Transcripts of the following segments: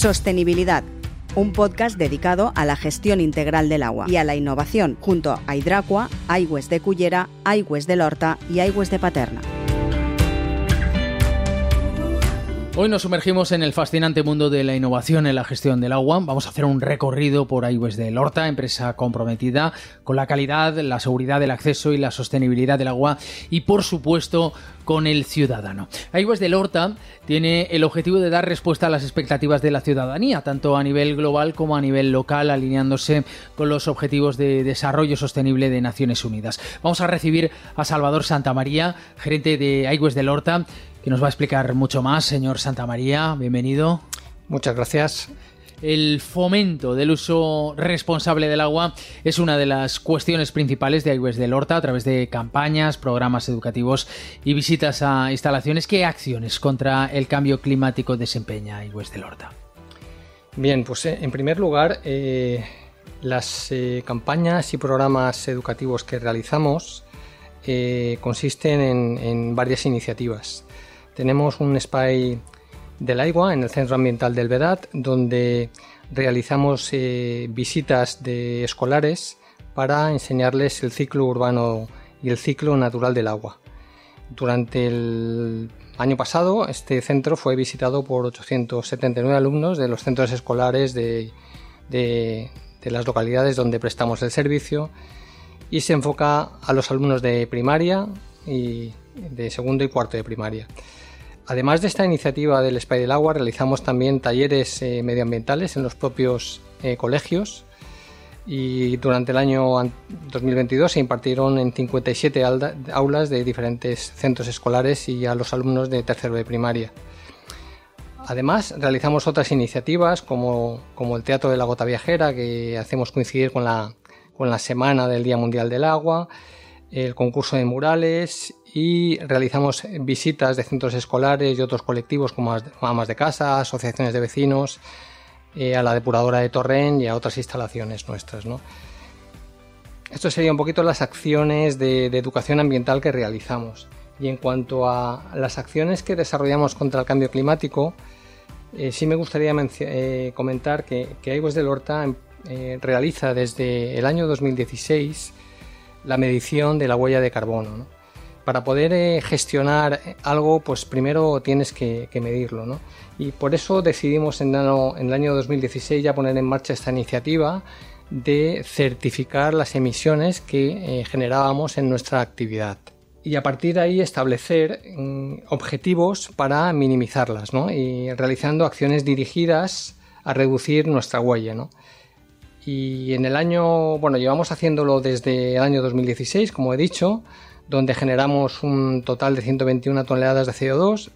Sostenibilidad, un podcast dedicado a la gestión integral del agua y a la innovación junto a Hidracua, Aigües de Cullera, Aigües de Lorta y Aigües de Paterna. Hoy nos sumergimos en el fascinante mundo de la innovación en la gestión del agua. Vamos a hacer un recorrido por Aigües de Lorta, empresa comprometida con la calidad, la seguridad del acceso y la sostenibilidad del agua y, por supuesto, con el ciudadano. Aigües de Lorta tiene el objetivo de dar respuesta a las expectativas de la ciudadanía, tanto a nivel global como a nivel local, alineándose con los objetivos de desarrollo sostenible de Naciones Unidas. Vamos a recibir a Salvador Santamaría, gerente de Aigües de Lorta que nos va a explicar mucho más. Señor Santa María, bienvenido. Muchas gracias. El fomento del uso responsable del agua es una de las cuestiones principales de Aigües del Horta a través de campañas, programas educativos y visitas a instalaciones. ¿Qué acciones contra el cambio climático desempeña Aigües del Horta? Bien, pues eh, en primer lugar, eh, las eh, campañas y programas educativos que realizamos consisten en varias iniciativas. Tenemos un spy del agua en el Centro Ambiental del Vedat, donde realizamos eh, visitas de escolares para enseñarles el ciclo urbano y el ciclo natural del agua. Durante el año pasado, este centro fue visitado por 879 alumnos de los centros escolares de, de las localidades donde prestamos el servicio y se enfoca a los alumnos de primaria y de segundo y cuarto de primaria. Además de esta iniciativa del Spy del Agua, realizamos también talleres eh, medioambientales en los propios eh, colegios y durante el año 2022 se impartieron en 57 aulas de diferentes centros escolares y a los alumnos de tercero de primaria. Además, realizamos otras iniciativas como, como, el Teatro de la Gota Viajera, que hacemos coincidir con la, con la Semana del Día Mundial del Agua, el concurso de murales y realizamos visitas de centros escolares y otros colectivos como amas de casa, asociaciones de vecinos, eh, a la depuradora de Torrent y a otras instalaciones nuestras. ¿no? Esto sería un poquito las acciones de, educación ambiental que realizamos. Y en cuanto a las acciones que desarrollamos contra el cambio climático, eh, sí me gustaría eh, comentar que, que Aigües del Horta realiza desde el año 2016 la medición de la huella de carbono. ¿no? Para poder eh, gestionar algo, pues primero tienes que, medirlo, ¿no? Y por eso decidimos en, el año 2016 ya poner en marcha esta iniciativa de certificar las emisiones que eh, generábamos en nuestra actividad. Y a partir de ahí establecer mm, objetivos para minimizarlas, ¿no? Y realizando acciones dirigidas a reducir nuestra huella, ¿no? Y en el año, bueno, llevamos haciéndolo desde el año 2016, como he dicho, donde generamos un total de 121 toneladas de CO2.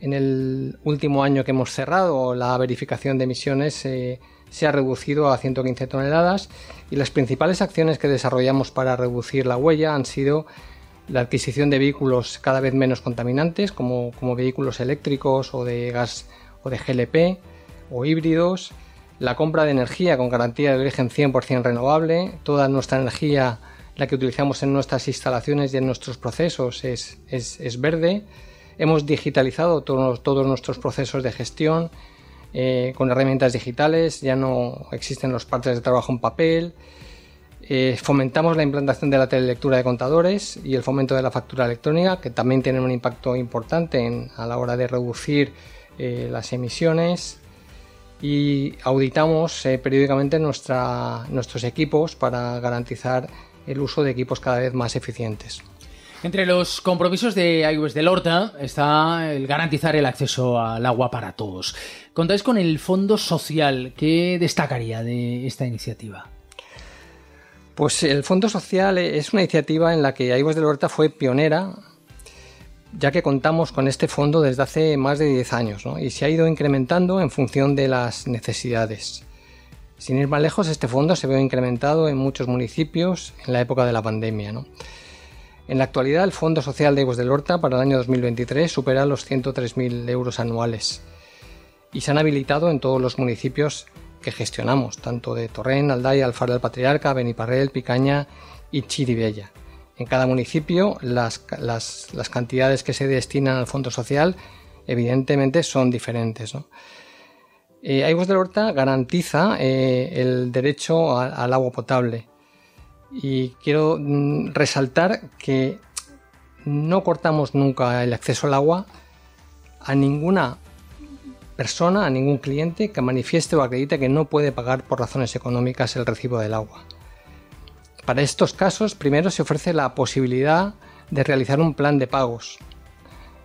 En el último año que hemos cerrado, la verificación de emisiones eh, se ha reducido a 115 toneladas y las principales acciones que desarrollamos para reducir la huella han sido la adquisición de vehículos cada vez menos contaminantes, como, como vehículos eléctricos o de gas o de GLP o híbridos, la compra de energía con garantía de origen 100% renovable, toda nuestra energía la que utilizamos en nuestras instalaciones y en nuestros procesos es, verde. Hemos digitalizado todos, todos, nuestros procesos de gestión eh, con herramientas digitales, ya no existen los partes de trabajo en papel. Eh, fomentamos la implantación de la telelectura de contadores y el fomento de la factura electrónica, que también tienen un impacto importante a la hora de reducir eh, las emisiones. Y auditamos periódicamente nuestra, nuestros equipos para garantizar el uso de equipos cada vez más eficientes. Entre los compromisos de Aigües del Horta está el garantizar el acceso al agua para todos. Contáis con el Fondo Social. ¿Qué destacaría de esta iniciativa? Pues el Fondo Social es una iniciativa en la que Aigües del Horta fue pionera, ya que contamos con este fondo desde hace más de 10 años y se ha ido incrementando en función de las necesidades. Sin ir más lejos, este fondo se ve incrementado en muchos municipios en la época de la pandemia. En la actualidad, el Fondo Social de Aguas del Horta para el año 2023 supera los 103.000 euros anuales y se han habilitado en todos los municipios que gestionamos, tanto de Torrent, Aldaya, Alfaro del Patriarca, Beniparrel, Picaña y Chiribella. En cada municipio, las, las, cantidades que se destinan al Fondo Social evidentemente son diferentes. Eh, Aguas del Horta garantiza eh, el derecho al agua potable. Y quiero mm, resaltar que no cortamos nunca el acceso al agua a ninguna persona, a ningún cliente que manifieste o acredite que no puede pagar por razones económicas el recibo del agua. Para estos casos, primero se ofrece la posibilidad de realizar un plan de pagos,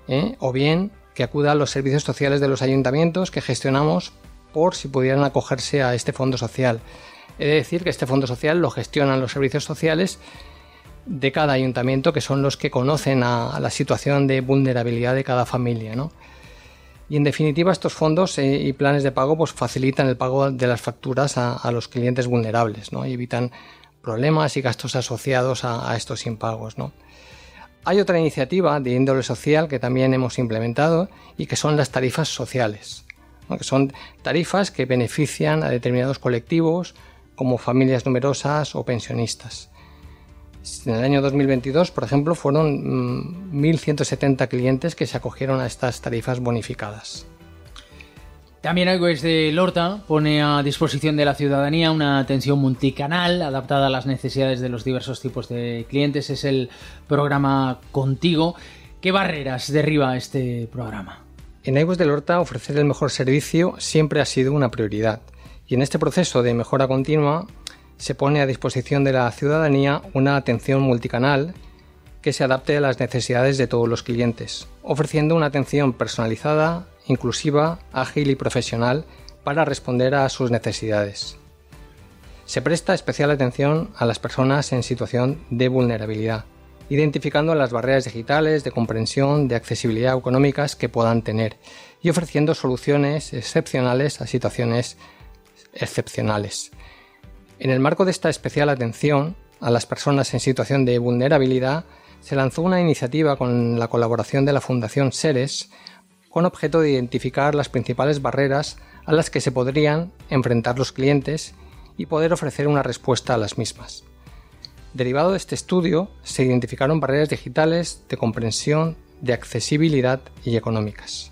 ¿eh? o bien que acuda a los servicios sociales de los ayuntamientos que gestionamos por si pudieran acogerse a este fondo social. He de decir que este fondo social lo gestionan los servicios sociales de cada ayuntamiento, que son los que conocen la situación de vulnerabilidad de cada familia. Y en definitiva, estos fondos eh, y planes de pago pues, facilitan el pago de las facturas a, los clientes vulnerables y evitan problemas y gastos asociados a, estos impagos. ¿no? Hay otra iniciativa de índole social que también hemos implementado y que son las tarifas sociales que son tarifas que benefician a determinados colectivos como familias numerosas o pensionistas. En el año 2022, por ejemplo, fueron 1.170 mm, clientes que se acogieron a estas tarifas bonificadas. También Aigües de Lorta pone a disposición de la ciudadanía una atención multicanal adaptada a las necesidades de los diversos tipos de clientes. Es el programa Contigo. ¿Qué barreras derriba este programa? En Aigües del Horta ofrecer el mejor servicio siempre ha sido una prioridad y en este proceso de mejora continua se pone a disposición de la ciudadanía una atención multicanal que se adapte a las necesidades de todos los clientes, ofreciendo una atención personalizada, inclusiva, ágil y profesional para responder a sus necesidades. Se presta especial atención a las personas en situación de vulnerabilidad, identificando las barreras digitales, de comprensión, de accesibilidad económicas que puedan tener y ofreciendo soluciones excepcionales a situaciones excepcionales. En el marco de esta especial atención a las personas en situación de vulnerabilidad, se lanzó una iniciativa con la colaboración de la Fundación Seres con objeto de identificar las principales barreras a las que se podrían enfrentar los clientes y poder ofrecer una respuesta a las mismas. Derivado de este estudio, se identificaron barreras digitales de comprensión, de accesibilidad y económicas.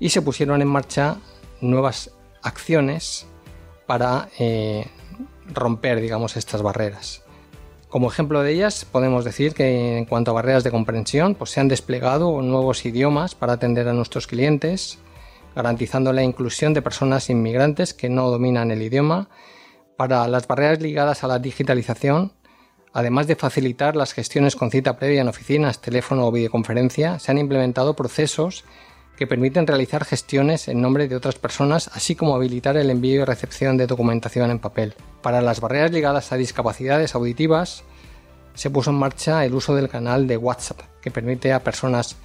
Y se pusieron en marcha nuevas acciones para eh, romper, digamos, estas barreras. Como ejemplo de ellas, podemos decir que en cuanto a barreras de comprensión, pues se han desplegado nuevos idiomas para atender a nuestros clientes, garantizando la inclusión de personas inmigrantes que no dominan el idioma. Para las barreras ligadas a la digitalización, Además de facilitar las gestiones con cita previa en oficinas, teléfono o videoconferencia, se han implementado procesos que permiten realizar gestiones en nombre de otras personas, así como habilitar el envío y recepción de documentación en papel. Para las barreras ligadas a discapacidades auditivas, se puso en marcha el uso del canal de WhatsApp, que permite a personas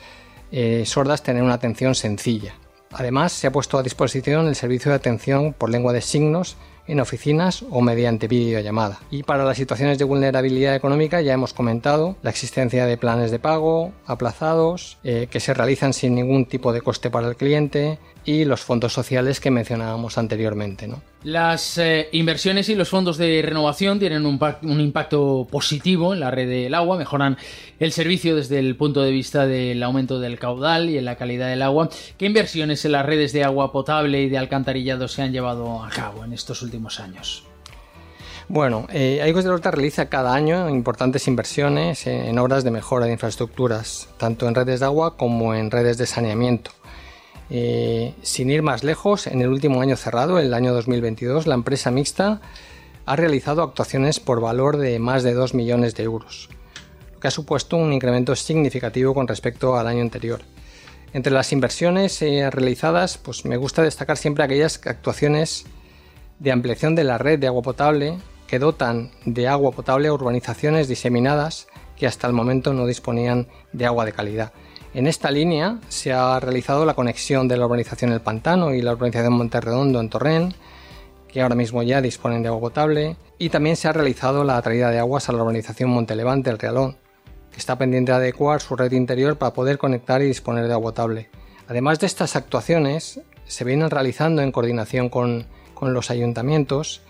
eh, sordas tener una atención sencilla. Además, se ha puesto a disposición el servicio de atención por lengua de signos en oficinas o mediante videollamada. Y para las situaciones de vulnerabilidad económica ya hemos comentado la existencia de planes de pago aplazados eh, que se realizan sin ningún tipo de coste para el cliente y los fondos sociales que mencionábamos anteriormente. ¿no? Las eh, inversiones y los fondos de renovación tienen un, un, impacto positivo en la red del agua, mejoran el servicio desde el punto de vista del aumento del caudal y en la calidad del agua. ¿Qué inversiones en las redes de agua potable y de alcantarillado se han llevado a cabo en estos últimos años? Bueno, eh, Aigües del Horta realiza cada año importantes inversiones en obras de mejora de infraestructuras, tanto en redes de agua como en redes de saneamiento. Eh, sin ir más lejos, en el último año cerrado, el año 2022, la empresa mixta ha realizado actuaciones por valor de más de 2 millones de euros, lo que ha supuesto un incremento significativo con respecto al año anterior. Entre las inversiones eh, realizadas, pues me gusta destacar siempre aquellas actuaciones de ampliación de la red de agua potable que dotan de agua potable a urbanizaciones diseminadas que hasta el momento no disponían de agua de calidad. En esta línea se ha realizado la conexión de la urbanización El Pantano y la urbanización Monterredondo en Torrent, que ahora mismo ya disponen de agua potable, y también se ha realizado la traída de aguas a la urbanización Montelevante El Realón, que está pendiente de adecuar su red interior para poder conectar y disponer de agua potable. Además de estas actuaciones, se vienen realizando en coordinación con, con los ayuntamientos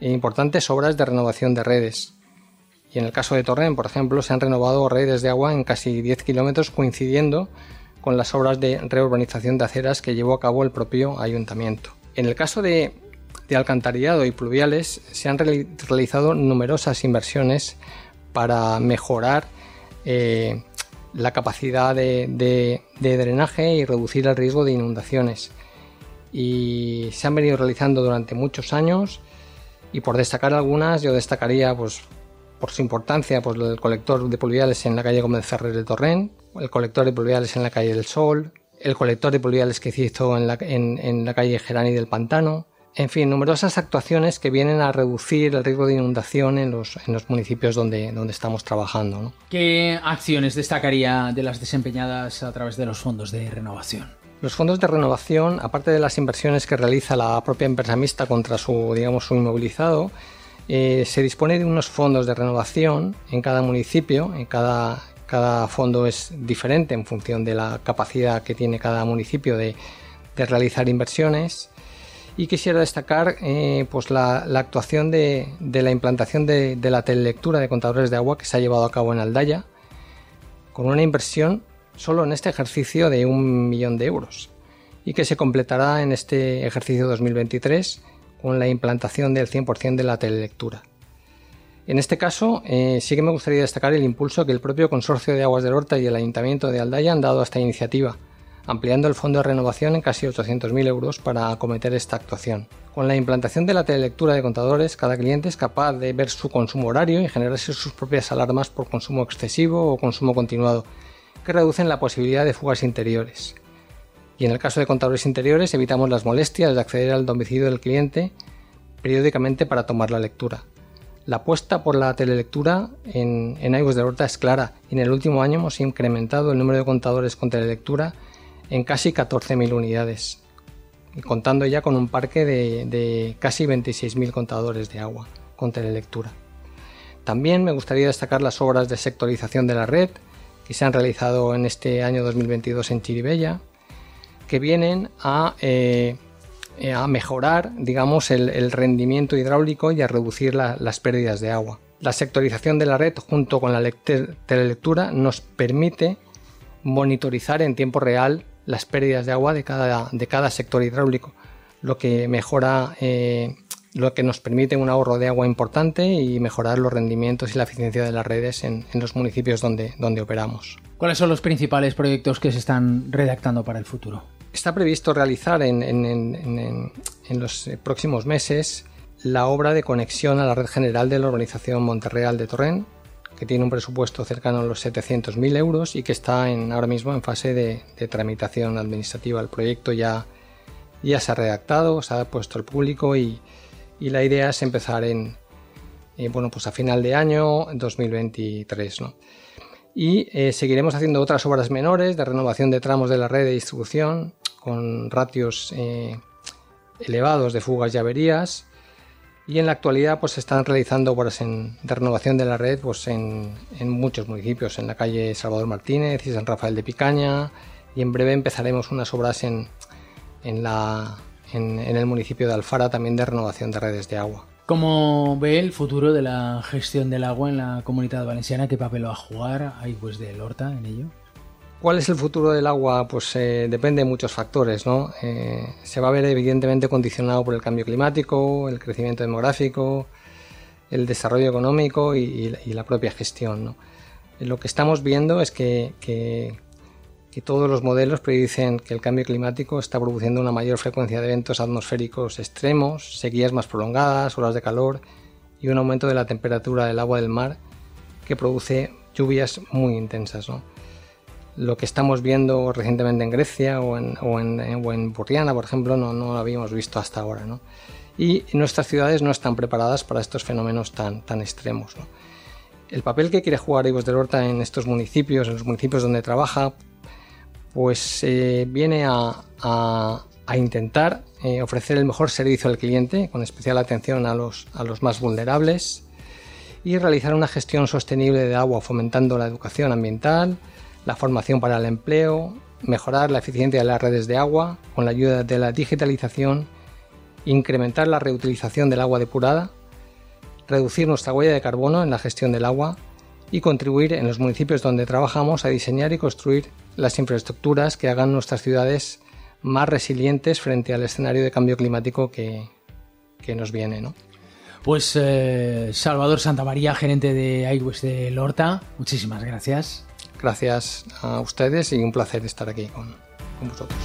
importantes obras de renovación de redes, y en el caso de Torrent, por ejemplo, se han renovado redes de agua en casi 10 kilómetros coincidiendo con las obras de reurbanización de aceras que llevó a cabo el propio ayuntamiento. En el caso de, alcantarillado y pluviales se han realizado numerosas inversiones para mejorar eh, la capacidad de, drenaje y reducir el riesgo de inundaciones. Y se han venido realizando durante muchos años y por destacar algunas yo destacaría pues, por su importancia pues, el colector de pluviales en la calle Gómez Ferrer de Torrent, el colector de pluviales en la calle del Sol, el colector de pluviales que hizo en la, en la calle Gerani del Pantano, en fin, numerosas actuaciones que vienen a reducir el riesgo de inundación en los, en los municipios donde, donde estamos trabajando. ¿Qué acciones destacaría de las desempeñadas a través de los fondos de renovación? Los fondos de renovación, aparte de las inversiones que realiza la propia empresa mixta contra su, digamos, su inmovilizado, eh, se dispone de unos fondos de renovación en cada municipio, en cada, cada fondo es diferente en función de la capacidad que tiene cada municipio de, de realizar inversiones. Y quisiera destacar eh, pues la, actuación de, la implantación de, la telelectura de contadores de agua que se ha llevado a cabo en Aldaya, con una inversión solo en este ejercicio de un millón de euros y que se completará en este ejercicio 2023 con la implantación del 100% de la telelectura. En este caso, eh, sí que me gustaría destacar el impulso que el propio Consorcio de Aguas del Horta y el Ayuntamiento de Aldaya han dado a esta iniciativa, ampliando el fondo de renovación en casi 800.000 euros para acometer esta actuación. Con la implantación de la telelectura de contadores, cada cliente es capaz de ver su consumo horario y generarse sus propias alarmas por consumo excesivo o consumo continuado, que reducen la posibilidad de fugas interiores. Y en el caso de contadores interiores evitamos las molestias de acceder al domicilio del cliente periódicamente para tomar la lectura. La apuesta por la telelectura en, en de Horta es clara y en el último año hemos incrementado el número de contadores con telelectura en casi 14.000 unidades, contando ya con un parque de, casi 26.000 contadores de agua con telelectura. También me gustaría destacar las obras de sectorización de la red que se han realizado en este año 2022 en Chiribella, que vienen a, eh, a mejorar digamos, el, rendimiento hidráulico y a reducir las pérdidas de agua. La sectorización de la red junto con la telelectura nos permite monitorizar en tiempo real las pérdidas de agua de cada, de cada sector hidráulico, lo que mejora, eh, lo que nos permite un ahorro de agua importante y mejorar los rendimientos y la eficiencia de las redes en, los municipios donde, donde operamos. ¿Cuáles son los principales proyectos que se están redactando para el futuro? Está previsto realizar en, los próximos meses la obra de conexión a la red general de la urbanización Monterreal de Torrent, que tiene un presupuesto cercano a los 700.000 euros y que está ahora mismo en fase de, tramitación administrativa. El proyecto ya, ya se ha redactado, se ha puesto al público y, la idea es empezar en, eh, bueno, pues a final de año 2023. Y eh, seguiremos haciendo otras obras menores de renovación de tramos de la red de distribución con ratios eh, elevados de fugas y averías y en la actualidad pues se están realizando obras en, de renovación de la red pues en, muchos municipios, en la calle Salvador Martínez y San Rafael de Picaña y en breve empezaremos unas obras en, en, la, en, el municipio de Alfara también de renovación de redes de agua. ¿Cómo ve el futuro de la gestión del agua en la comunidad valenciana? ¿Qué papel va a jugar ahí pues del Horta en ello? ¿Cuál es el futuro del agua? Pues eh, depende de muchos factores, ¿no? Eh, se va a ver evidentemente condicionado por el cambio climático, el crecimiento demográfico, el desarrollo económico y, la propia gestión, ¿no? Lo que estamos viendo es que, que, todos los modelos predicen que el cambio climático está produciendo una mayor frecuencia de eventos atmosféricos extremos, sequías más prolongadas, olas de calor y un aumento de la temperatura del agua del mar que produce lluvias muy intensas, ¿no? Lo que estamos viendo recientemente en Grecia o en, o en, Burriana, por ejemplo, no, no, lo habíamos visto hasta ahora. ¿no? Y nuestras ciudades no están preparadas para estos fenómenos tan, tan extremos. El papel que quiere jugar Ibos del Horta en estos municipios, en los municipios donde trabaja, pues eh, viene a, a, intentar eh, ofrecer el mejor servicio al cliente, con especial atención a los, a los más vulnerables, y realizar una gestión sostenible de agua, fomentando la educación ambiental, la formación para el empleo, mejorar la eficiencia de las redes de agua con la ayuda de la digitalización, incrementar la reutilización del agua depurada, reducir nuestra huella de carbono en la gestión del agua y contribuir en los municipios donde trabajamos a diseñar y construir las infraestructuras que hagan nuestras ciudades más resilientes frente al escenario de cambio climático que, que nos viene. ¿no? Pues eh, Salvador Santamaría, gerente de iWest de Lorta, muchísimas gracias. Gracias a ustedes y un placer estar aquí con, con vosotros.